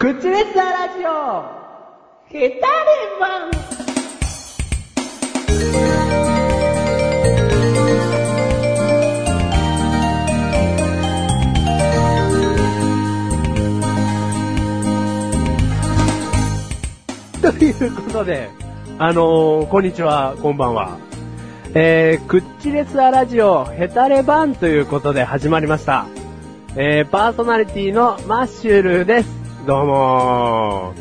口レッサーラジオヘタレマンということで、あのー、こんにちは、こんばんは。えー、クッチレスアラジオヘタレバンということで始まりました。えー、パーソナリティのマッシュルです。どうも。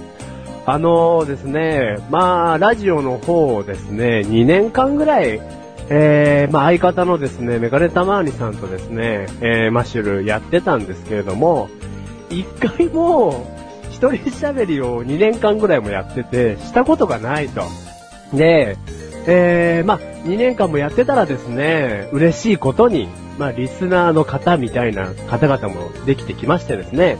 あのーですね、まあ、ラジオの方をですね、2年間ぐらい、えー、まあ相方のですね、メガネタマーニさんとですね、えー、マッシュルやってたんですけれども、一回も、一人喋りを2年間ぐらいもやってて、したことがないと。で、えー、まあ、2年間もやってたらですね、嬉しいことに、まあ、リスナーの方みたいな方々もできてきましてですね、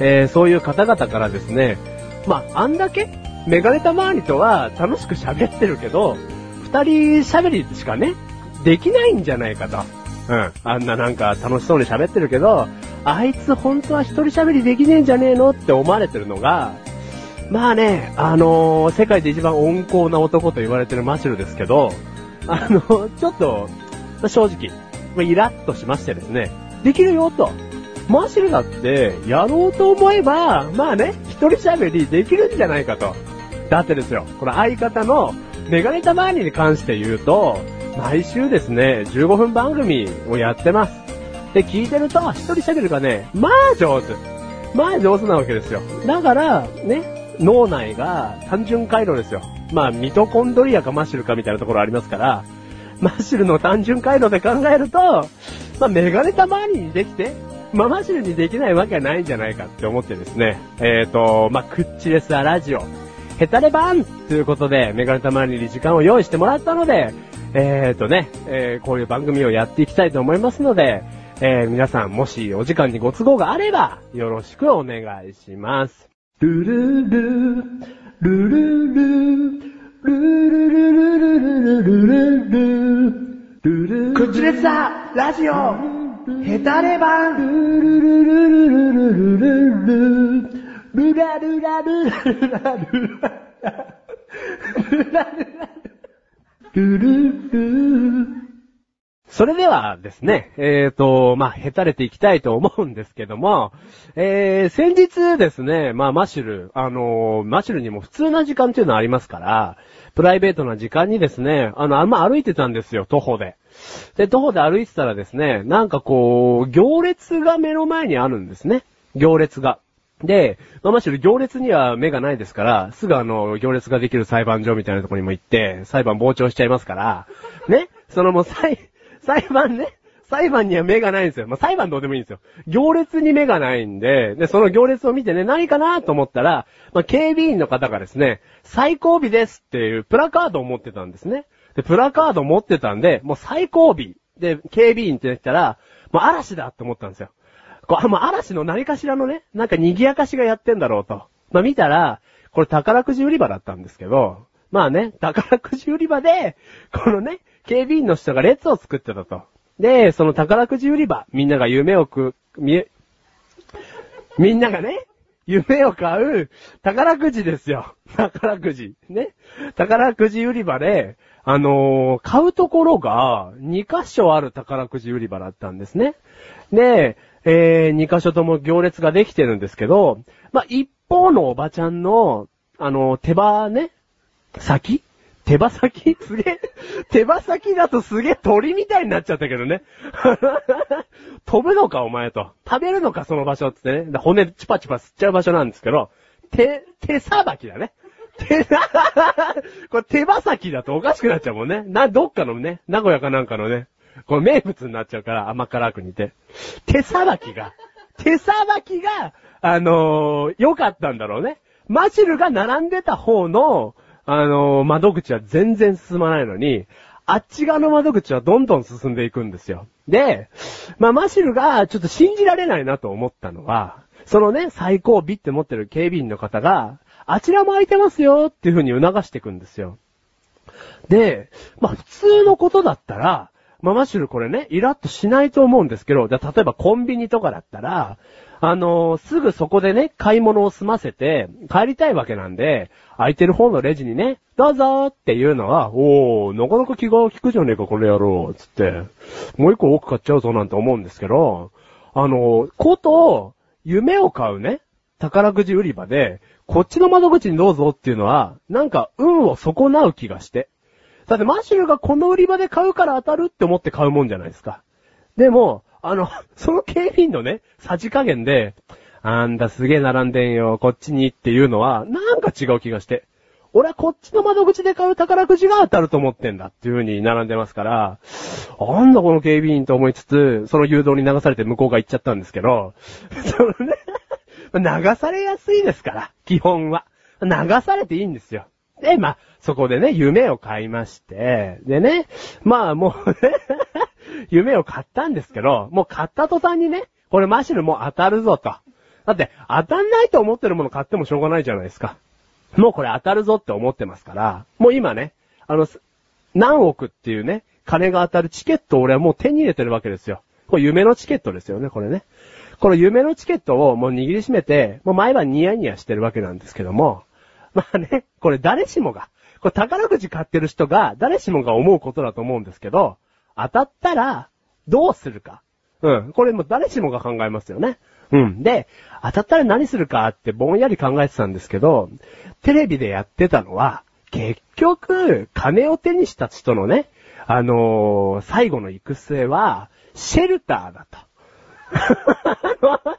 えー、そういう方々からですね、まあ、あんだけ、メガネタマーニとは楽しく喋ってるけど、二人喋りしかね、できないんじゃないかと。うん。あんななんか楽しそうに喋ってるけど、あいつ本当は一人喋りできねえんじゃねえのって思われてるのが、まあね、あのー世界で一番温厚な男と言われてるマシュルですけど、あのちょっと、正直、まイラッとしましてですね、できるよと。マシュルだって、やろうと思えば、まあね、一人喋りできるんじゃないかと。だってですよ、この相方のメガネタマーニに関して言うと、毎週ですね、15分番組をやってます。で、聞いてると、一人喋るがね、まあ上手。まあ上手なわけですよ。だから、ね、脳内が単純回路ですよ。まあ、ミトコンドリアかマッシュルかみたいなところありますから、マッシュルの単純回路で考えると、まあ、メガネたまにできて、ま、マッシュルにできないわけないんじゃないかって思ってですね、えっ、ー、と、まあ、クッチレスアラジオ、ヘタレバンということで、メガネたまにに時間を用意してもらったので、えっ、ー、とね、えー、こういう番組をやっていきたいと思いますので、えー、皆さんもしお時間にご都合があれば、よろしくお願いします。ルルル、ルルル、ルルルルルルルルルルルル口レッサーラジオ。ヘタレバンルルルルルルルルルルルラルラルラルラルルラルルルそれではですね、えっ、ー、と、まあ、へたれていきたいと思うんですけども、えー、先日ですね、まあ、マシュル、あのー、マシュルにも普通な時間っていうのはありますから、プライベートな時間にですね、あの、あんま歩いてたんですよ、徒歩で。で、徒歩で歩いてたらですね、なんかこう、行列が目の前にあるんですね。行列が。で、まあ、マシュル行列には目がないですから、すぐあの、行列ができる裁判所みたいなところにも行って、裁判傍聴しちゃいますから、ね、そのもう裁、裁判ね。裁判には目がないんですよ。まあ、裁判どうでもいいんですよ。行列に目がないんで、で、その行列を見てね、何かなと思ったら、まあ、警備員の方がですね、最後尾ですっていうプラカードを持ってたんですね。で、プラカードを持ってたんで、もう最後尾で、警備員って言ったら、もう嵐だって思ったんですよ。こう、もう嵐の何かしらのね、なんか賑やかしがやってんだろうと。まあ、見たら、これ宝くじ売り場だったんですけど、まあね、宝くじ売り場で、このね、警備員の人が列を作ってたと。で、その宝くじ売り場、みんなが夢をく、み、みんながね、夢を買う宝くじですよ。宝くじ。ね。宝くじ売り場で、あのー、買うところが2箇所ある宝くじ売り場だったんですね。で、えー、2箇所とも行列ができてるんですけど、まあ、一方のおばちゃんの、あのー、手羽ね、先手羽先？すげえ、手羽先だとすげえ鳥みたいになっちゃったけどね。飛ぶのかお前と。食べるのかその場所っつってね。骨チュパチュパ吸っちゃう場所なんですけど、手、手さばきだね。手、これ手羽先だとおかしくなっちゃうもんね。な、どっかのね、名古屋かなんかのね、これ名物になっちゃうから甘辛く煮て。手さばきが、手さばきが、あのー、良かったんだろうね。マシルが並んでた方の、あのー、窓口は全然進まないのに、あっち側の窓口はどんどん進んでいくんですよ。で、まあ、マシルがちょっと信じられないなと思ったのは、そのね、最後尾って持ってる警備員の方が、あちらも空いてますよっていう風に促していくんですよ。で、まあ、普通のことだったら、まあ、マシュルこれね、イラッとしないと思うんですけど、じゃ例えばコンビニとかだったら、あのーすぐそこでね、買い物を済ませて、帰りたいわけなんで、空いてる方のレジにね、どうぞーっていうのは、おー、なかなか気が利くじゃねえか、この野郎、つって、もう一個多く買っちゃうぞなんて思うんですけど、あのーこと、夢を買うね、宝くじ売り場で、こっちの窓口にどうぞっていうのは、なんか運を損なう気がして。だってマシュルがこの売り場で買うから当たるって思って買うもんじゃないですか。でも、あの、その警備員のね、さじ加減で、あんたすげえ並んでんよ、こっちにっていうのは、なんか違う気がして。俺はこっちの窓口で買う宝くじが当たると思ってんだっていう風に並んでますから、なんだこの警備員と思いつつ、その誘導に流されて向こうが行っちゃったんですけど、そのね、流されやすいですから、基本は。流されていいんですよ。で、まあ、そこでね、夢を買いまして、でね、まあもうね、夢を買ったんですけど、もう買った途端にね、これマシルもう当たるぞと。だって、当たんないと思ってるもの買ってもしょうがないじゃないですか。もうこれ当たるぞって思ってますから、もう今ね、あの、何億っていうね、金が当たるチケットを俺はもう手に入れてるわけですよ。これ夢のチケットですよね、これね。この夢のチケットをもう握りしめて、もう毎晩ニヤニヤしてるわけなんですけども、まあね、これ誰しもが、これ宝くじ買ってる人が誰しもが思うことだと思うんですけど、当たったらどうするか。うん。これも誰しもが考えますよね。うん。で、当たったら何するかってぼんやり考えてたんですけど、テレビでやってたのは、結局、金を手にした人のね、あのー最後の行く末は、シェルターだと。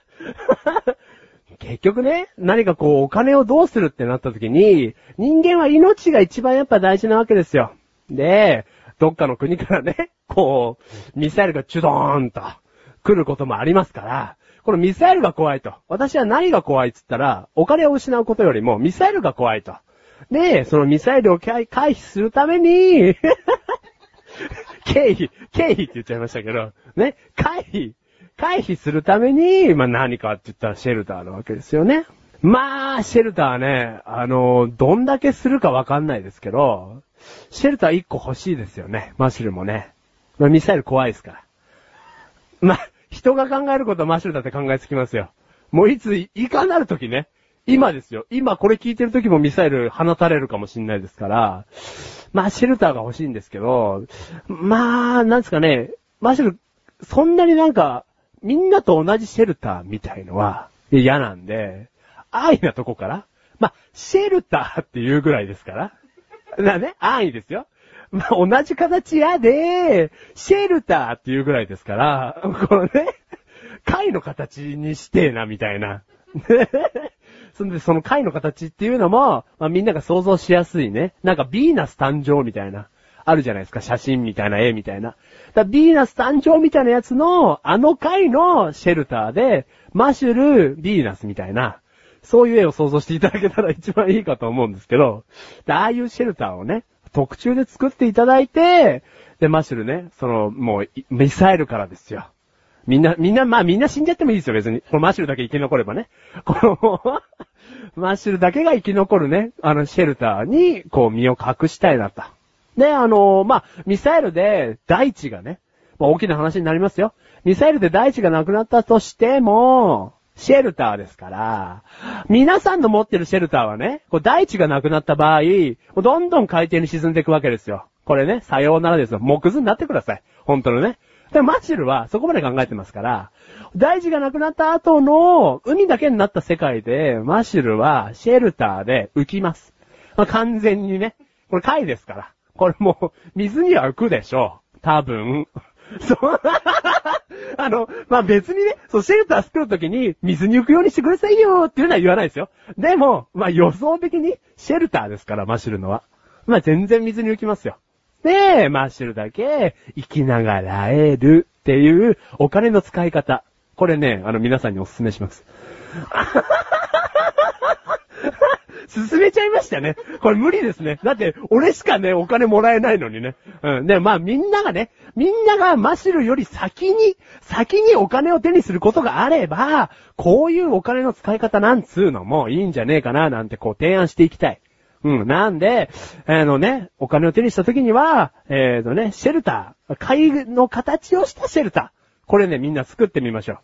結局ね、何かこうお金をどうするってなった時に、人間は命が一番やっぱ大事なわけですよ。で、どっかの国からね、こう、ミサイルがチュドーンと来ることもありますから、このミサイルが怖いと。私は何が怖いっつったら、お金を失うことよりもミサイルが怖いと。で、そのミサイルを回避するために、経費、経費って言っちゃいましたけど、ね、回避、回避するために、まあ何かって言ったらシェルターなわけですよね。まあ、シェルターはね、あの、どんだけするかわかんないですけど、シェルター1個欲しいですよね、マシュルもね。まあ、ミサイル怖いですから。まあ、人が考えることはマシュルだって考えつきますよ。もういつ、いかなる時ね。今ですよ。今これ聞いてる時もミサイル放たれるかもしんないですから、まあ、シェルターが欲しいんですけど、まあ、なんですかね、マシュル、そんなになんか、みんなと同じシェルターみたいのは嫌なんで、安易なとこから、まあ、シェルターっていうぐらいですから。なね、安易ですよ。まあ、同じ形やで、シェルターっていうぐらいですから、このね、貝の形にしてな、みたいな。そんで、その貝の形っていうのも、まあ、みんなが想像しやすいね。なんか、ビーナス誕生みたいな。あるじゃないですか、写真みたいな絵みたいな。だビーナス誕生みたいなやつの、あの貝のシェルターで、マシュル、ビーナスみたいな、そういう絵を想像していただけたら一番いいかと思うんですけど、ああいうシェルターをね、特注で作っていただいて、で、マッシュルね、その、もう、ミサイルからですよ。みんな、みんな、まあみんな死んじゃってもいいですよ、別に。このマッシュルだけ生き残ればね。この、マッシュルだけが生き残るね、あの、シェルターに、こう、身を隠したいなと。で、あのまあ、ミサイルで大地がね、まあ大きな話になりますよ。ミサイルで大地がなくなったとしても、シェルターですから、皆さんの持ってるシェルターはね、こう大地がなくなった場合、どんどん海底に沈んでいくわけですよ。これね、さようならですよ。木図になってください。本当のね。で、マシルはそこまで考えてますから、大地がなくなった後の海だけになった世界で、マシルはシェルターで浮きます。まあ、完全にね。これ貝ですから。これもう、水には浮くでしょう。多分。そう。あの、まあ、別にね、そう、シェルター作るときに、水に浮くようにしてくださいよっていうのは言わないですよ。でも、まあ、予想的に、シェルターですから、マシュルのは。まあ、全然水に浮きますよ。で、マッシュルだけ生きながらえるっていうお金の使い方。これね、あの皆さんにお勧めします。進めちゃいましたね。これ無理ですね。だって、俺しかね、お金もらえないのにね。うん。で、まあみんながね、みんながマシルより先に、先にお金を手にすることがあれば、こういうお金の使い方なんつうのもいいんじゃねえかな、なんてこう提案していきたい。うん。なんで、あのね、お金を手にした時には、えーとね、シェルター、貝の形をしたシェルター。これね、みんな作ってみましょ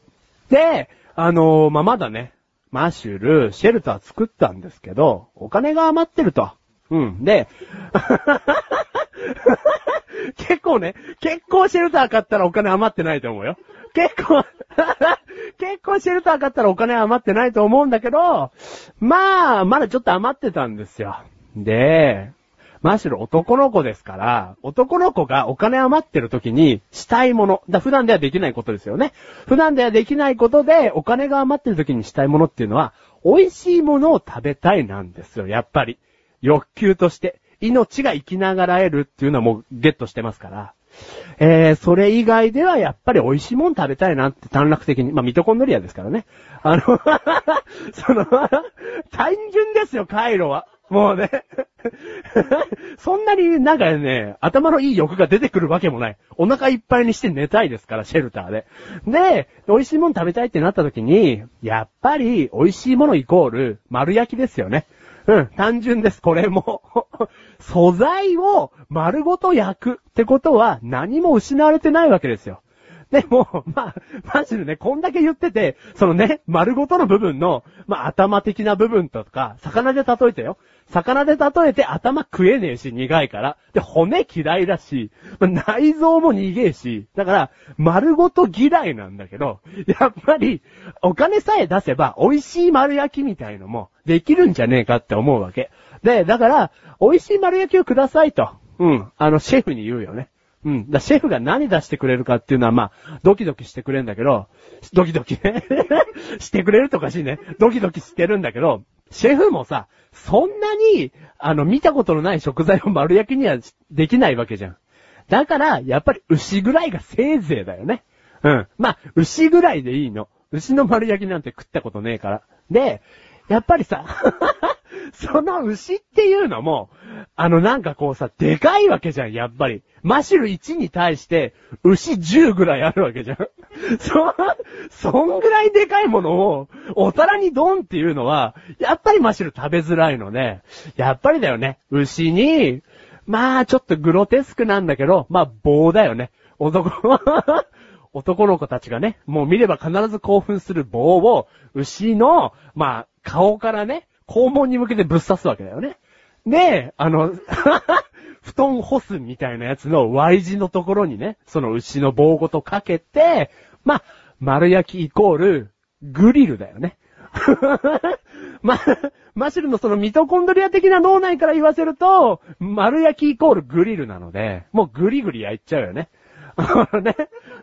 う。で、あのー、まあ、まだね、マッシュル、シェルター作ったんですけど、お金が余ってると。うん。で、結構ね、結構シェルター買ったらお金余ってないと思うよ。結構 結構シェルター買ったらお金余ってないと思うんだけど、まあ、まだちょっと余ってたんですよ。で、マシュル男の子ですから、男の子がお金余ってる時にしたいもの。だ普段ではできないことですよね。普段ではできないことでお金が余ってる時にしたいものっていうのは、美味しいものを食べたいなんですよ、やっぱり。欲求として。命が生きながらえるっていうのはもうゲットしてますから。えー、それ以外ではやっぱり美味しいもん食べたいなって短絡的に。まあ、ミトコンドリアですからね。あの、その、単純ですよ、回路は。もうね。そんなになんかね、頭のいい欲が出てくるわけもない。お腹いっぱいにして寝たいですから、シェルターで。で、美味しいもの食べたいってなった時に、やっぱり美味しいものイコール丸焼きですよね。うん、単純です、これも。素材を丸ごと焼くってことは何も失われてないわけですよ。でも、まあ、マジでね、こんだけ言ってて、そのね、丸ごとの部分の、まあ、頭的な部分とか、魚で例えてよ。魚で例えて頭食えねえし、苦いから。で、骨嫌いだし、まあ内臓も苦えし、だから、丸ごと嫌いなんだけど、やっぱり、お金さえ出せば、美味しい丸焼きみたいのも、できるんじゃねえかって思うわけ。で、だから、美味しい丸焼きをくださいと。うん。あの、シェフに言うよね。うん。だシェフが何出してくれるかっていうのは、まあ、ドキドキしてくれるんだけど、ドキドキ？ね。してくれるとかしいね。ドキドキしてるんだけど、シェフもさ、そんなに、あの、見たことのない食材を丸焼きにはできないわけじゃん。だから、やっぱり牛ぐらいがせいぜいだよね。うん。まあ、牛ぐらいでいいの。牛の丸焼きなんて食ったことねえから。で、やっぱりさ、その牛っていうのも、あのなんかこうさ、でかいわけじゃん、やっぱり。マシュル1に対して、牛10ぐらいあるわけじゃん。そ、そんぐらいでかいものを、お皿にドンっていうのは、やっぱりマシュル食べづらいので、やっぱりだよね。牛に、まあちょっとグロテスクなんだけど、まあ棒だよね。男は、男の子たちがね、もう見れば必ず興奮する棒を、牛の、まあ、顔からね、肛門に向けてぶっ刺すわけだよね。で、あの、布団干すみたいなやつの Y 字のところにね、その牛の棒ごとかけて、ま、丸焼きイコール、グリルだよね。ま、マシュルのそのミトコンドリア的な脳内から言わせると、丸焼きイコールグリルなので、もうグリグリ焼いちゃうよね。あのね、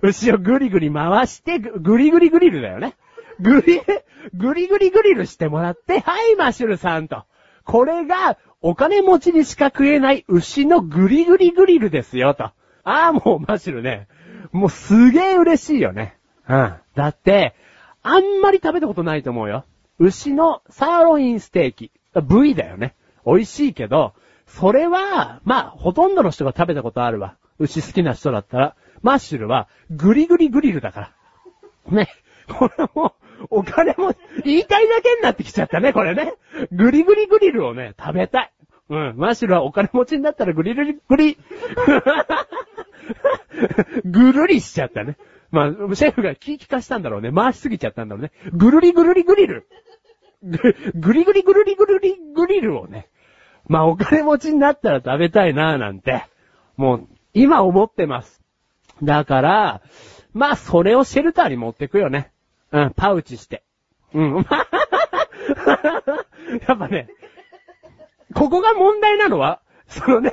牛をグリグリ回して、グリグリグリルだよね。グリ、グリグリグリルしてもらって、はい、マッシュルさんと。これが、お金持ちにしか食えない牛のグリグリグリルですよ、と。ああ、もうマッシュルね。もうすげえ嬉しいよね。うん。だって、あんまり食べたことないと思うよ。牛のサーロインステーキ。部位だよね。美味しいけど、それは、まあ、ほとんどの人が食べたことあるわ。牛好きな人だったら。マッシュルは、グリグリグリルだから。ね。これも、お金も、言いたいだけになってきちゃったね、これね。グリグリグリルをね、食べたい。うん。マシュルはお金持ちになったらグリグリグリ、ぐるりしちゃったね。まあ、シェフが気利かしたんだろうね。回しすぎちゃったんだろうね。ぐるりぐるりグリル。ぐぐりぐりぐるりぐるりグリルをね。まあ、お金持ちになったら食べたいなぁなんて。もう、今思ってます。だから、まあ、それをシェルターに持ってくよね。うん、パウチして。うん。やっぱね、ここが問題なのは、そのね、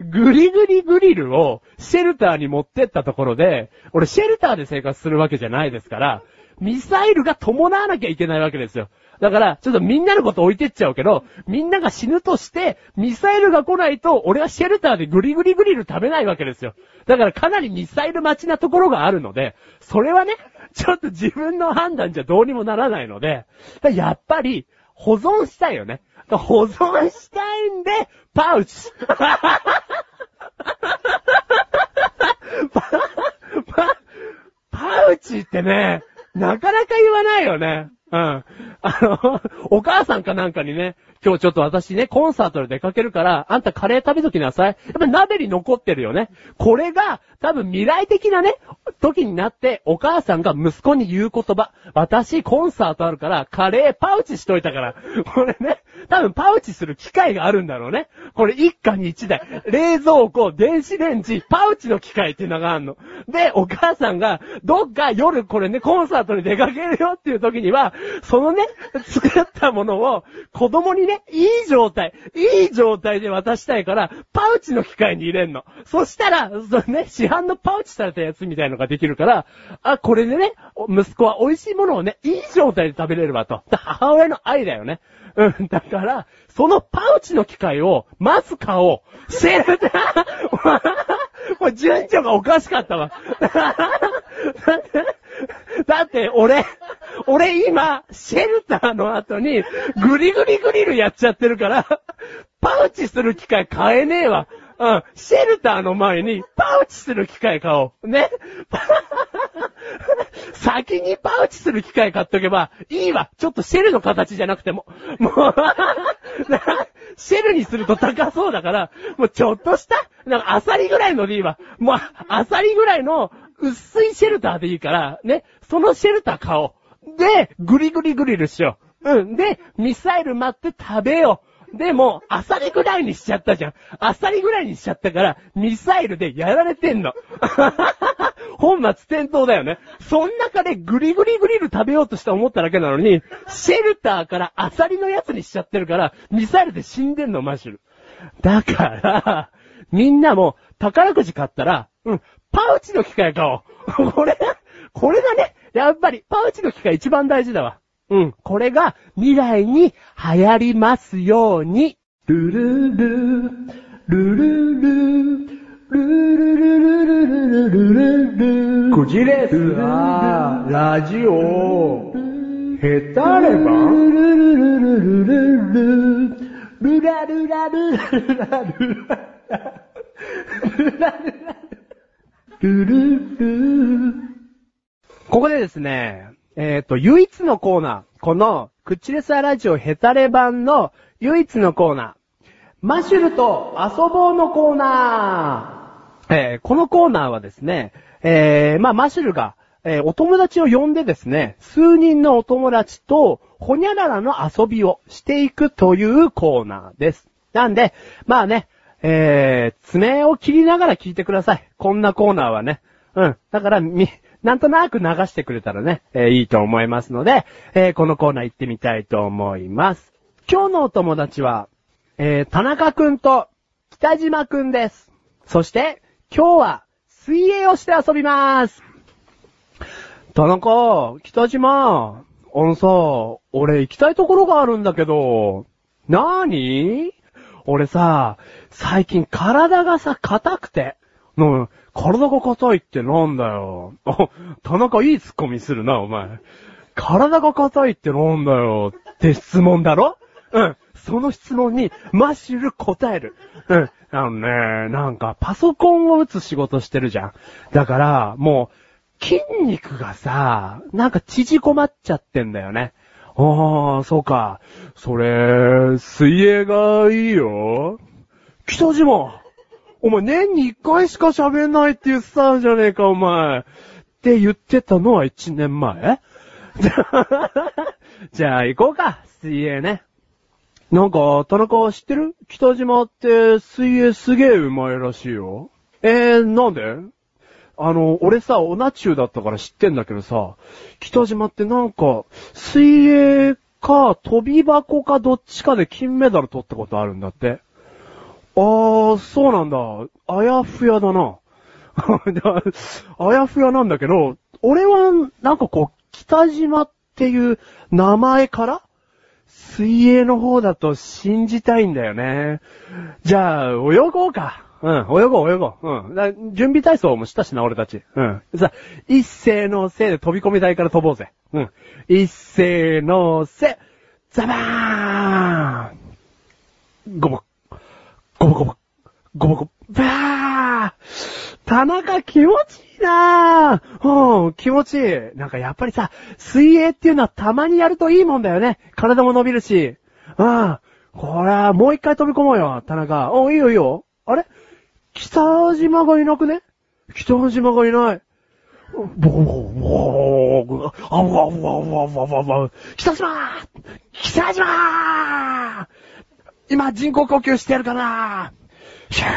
グリグリグリルをシェルターに持ってったところで、俺シェルターで生活するわけじゃないですから、ミサイルが伴わなきゃいけないわけですよ。だから、ちょっとみんなのこと置いてっちゃうけど、みんなが死ぬとして、ミサイルが来ないと、俺はシェルターでグリグリグリル食べないわけですよ。だからかなりミサイル待ちなところがあるので、それはね、ちょっと自分の判断じゃどうにもならないので、やっぱり、保存したいよね。保存したいんで、パウチ。パ、パ、パウチってね、なかなか言わないよね。うん。あの、お母さんかなんかにね、今日ちょっと私ね、コンサートで出かけるから、あんたカレー食べときなさい。やっぱ鍋に残ってるよね。これが、多分未来的なね、時になって、お母さんが息子に言う言葉。私、コンサートあるから、カレーパウチしといたから。これね、多分パウチする機械があるんだろうね。これ一家に一台。冷蔵庫、電子レンジ、パウチの機械っていうのがあるの。で、お母さんが、どっか夜これね、コンサートに出かけるよっていう時には、そのね、作ったものを子供にね、ねいい状態、いい状態で渡したいから、パウチの機械に入れんの。そしたら、そのね、市販のパウチされたやつみたいのができるから、あ、これでね、息子は美味しいものをね、いい状態で食べれるわと。母親の愛だよね。うん、だから、そのパウチの機械を、まず買おう。シェルターこれ順序がおかしかったわ。だって、俺、俺今、シェルターの後に、グリグリグリルやっちゃってるから、パウチする機会買えねえわ。うん。シェルターの前に、パウチする機械買おう。ね。先にパウチする機械買っとけば、いいわ。ちょっとシェルの形じゃなくても。もう、シェルにすると高そうだから、もうちょっとした、なんかアサリぐらいのでいいわ。もう、アサリぐらいの薄いシェルターでいいから、ね。そのシェルター買おう。で、グリグリグリルしよう。うん。で、ミサイル待って食べよう。でも、アサリぐらいにしちゃったじゃん。アサリぐらいにしちゃったから、ミサイルでやられてんの。本末転倒だよね。そん中でグリグリグリル食べようとして思っただけなのに、シェルターからアサリのやつにしちゃってるから、ミサイルで死んでんの、マシュル。だから、みんなも宝くじ買ったら、うん、パウチの機械買おう。これ、これだね。やっぱり、パウチの機械一番大事だわ。うん。これが未来に流行りますように。ルルル、ルルル、ルルルルルルルルルルクジレスは、ラジオ、ヘタレバルルルルルルルルルラルラルラルラルラルルルここでですね、えっ、と、唯一のコーナー。この、クッチレスアラジオヘタレ版の唯一のコーナー。マシュルと遊ぼうのコーナー。えーこのコーナーはですね、えーまあ、マシュルが、えーお友達を呼んでですね、数人のお友達と、ほにゃららの遊びをしていくというコーナーです。なんで、まあね、えー、爪を切りながら聞いてください。こんなコーナーはね。うん。だから、み、なんとなく流してくれたらね、えーいいと思いますので、えーこのコーナー行ってみたいと思います。今日のお友達は、えー田中くんと北島くんです。そして、今日は水泳をして遊びます。田中、北島、あのさ、俺行きたいところがあるんだけど、なーに俺さ、最近体がさ、硬くて。うん、体が硬いってなんだよ。あ、田中いいツッコミするな、お前。体が硬いってなんだよって質問だろ？うん。その質問に、マッシュル答える。うん。あのね、なんか、パソコンを打つ仕事してるじゃん。だから、もう、筋肉がさ、なんか縮こまっちゃってんだよね。ああ、そうか。それ、水泳がいいよ。北島お前年に一回しか喋んないって言ってたんじゃねえか、お前。って言ってたのは一年前？じゃあ行こうか、水泳ね。なんか、田中知ってる？北島って水泳すげえ上手いらしいよ。えー、なんで？あの、俺さ、オナチューだったから知ってんだけどさ、北島ってなんか、水泳か、飛び箱かどっちかで金メダル取ったことあるんだって。あー、そうなんだ。あやふやだな。あやふやなんだけど、俺は、なんかこう、北島っていう名前から、水泳の方だと信じたいんだよね。じゃあ、泳ごうか。うん、泳ごう、泳ごう。うん。準備体操もしたしな、俺たち。うん。さ、一斉のせいで飛び込み台から飛ぼうぜ。うん。一斉のせ、ザバーンごぼっ、ごぼごぼ、ごぼごぼ、ばー田中気持ちいいなぁ。うん、気持ちいい。なんかやっぱりさ、水泳っていうのはたまにやるといいもんだよね。体も伸びるし。うん。これはもう一回飛び込もうよ、田中。お、いいよいいよ。あれ北島がいなくね北島がいない。ボコボコ、ボコ、あわわわわわわわ。北島北島今人工呼吸してるかな？シャー、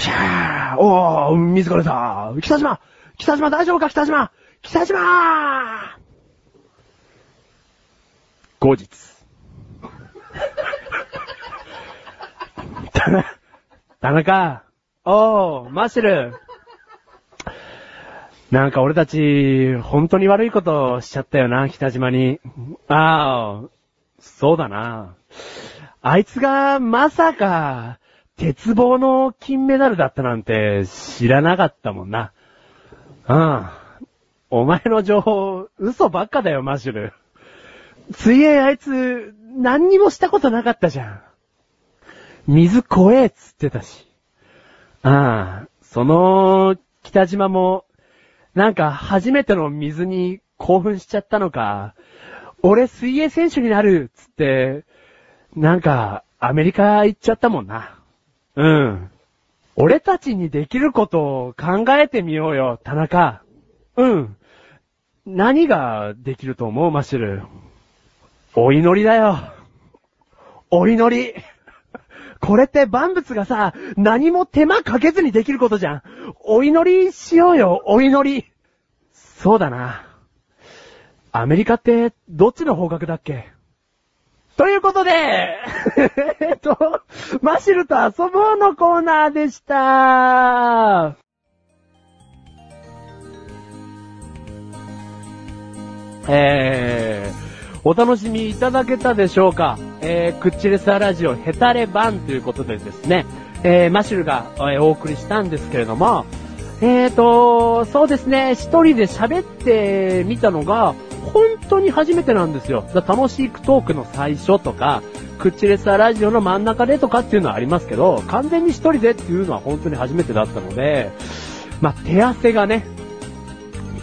シャー、おー、水が出た。北島北島大丈夫か？北島北島後日。田中、田中、おー、マッシュル。なんか俺たち、本当に悪いことしちゃったよな、北島に。ああ、そうだな。あいつがまさか、鉄棒の金メダルだったなんて知らなかったもんな。うん。お前の情報、嘘ばっかだよ、マシュル。水泳あいつ、何にもしたことなかったじゃん。水怖えっつってたし。ああ、その、北島も、なんか初めての水に興奮しちゃったのか、俺水泳選手になるっつって、なんかアメリカ行っちゃったもんな。うん。俺たちにできることを考えてみようよ、田中。うん。何ができると思う、マシル？お祈りだよ。お祈り。これって万物がさ、何も手間かけずにできることじゃん。お祈りしようよ、お祈り。そうだな。アメリカって、どっちの方角だっけ？ということで、えっと、マシルと遊ぼうのコーナーでした。えー、お楽しみいただけたでしょうか？えー、クッチレスアラジオヘタレ版ということでですね、えー、マシルが、えーお送りしたんですけれども、えーと、そうですね、一人で喋ってみたのが、本当に初めてなんですよ。楽しいトークの最初とか、クッチレスラジオの真ん中でとかっていうのはありますけど、完全に一人でっていうのは本当に初めてだったので、まあ、手汗がね、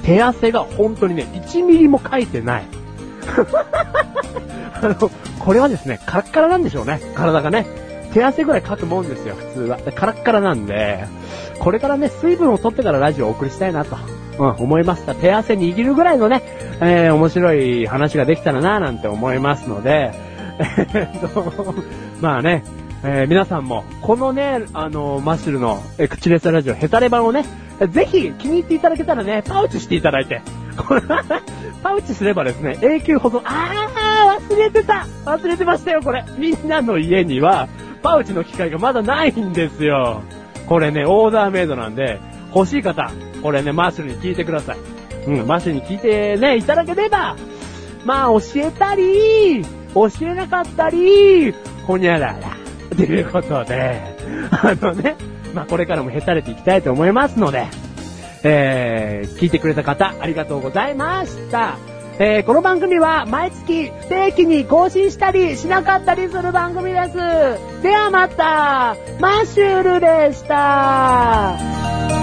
手汗が本当にね、1ミリも書いてない。あの、これはですね、カラッカラなんでしょうね、体がね。手汗ぐらいかくもんですよ、普通は。カラッカラなんで、これからね、水分を取ってからラジオをお送りしたいなと、うん、思いました。手汗握るぐらいのね、えー、面白い話ができたらなぁなんて思いますので、えーっと、まあね、えー皆さんも、このね、あの、マッシュルの、えー、口レスラジオヘタレ版をね、ぜひ気に入っていただけたらね、パウチしていただいて、パウチすればですね、永久保存、あー、忘れてた忘れてましたよ、これ。みんなの家には、パウチの機械がまだないんですよ。これね、オーダーメイドなんで、欲しい方、これね、マッシュルに聞いてください。うん、マッシュルに聞いてね、いただければ、まあ、教えたり、教えなかったり、ほにゃらら、ということで、あのね、まあ、これからもへたれていきたいと思いますので、えー、聞いてくれた方、ありがとうございました。えー、この番組は毎月不定期に更新したりしなかったりする番組です。ではまた、マッシュルでした。